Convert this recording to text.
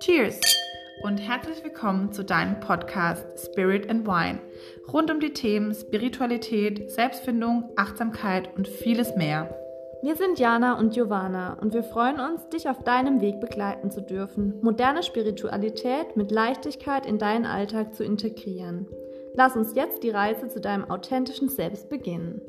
Cheers und herzlich willkommen zu deinem Podcast Spirit and Wine rund um die Themen Spiritualität, Selbstfindung, Achtsamkeit und vieles mehr. Wir sind Jana und Giovanna und wir freuen uns, dich auf deinem Weg begleiten zu dürfen, moderne Spiritualität mit Leichtigkeit in deinen Alltag zu integrieren. Lass uns jetzt die Reise zu deinem authentischen Selbst beginnen.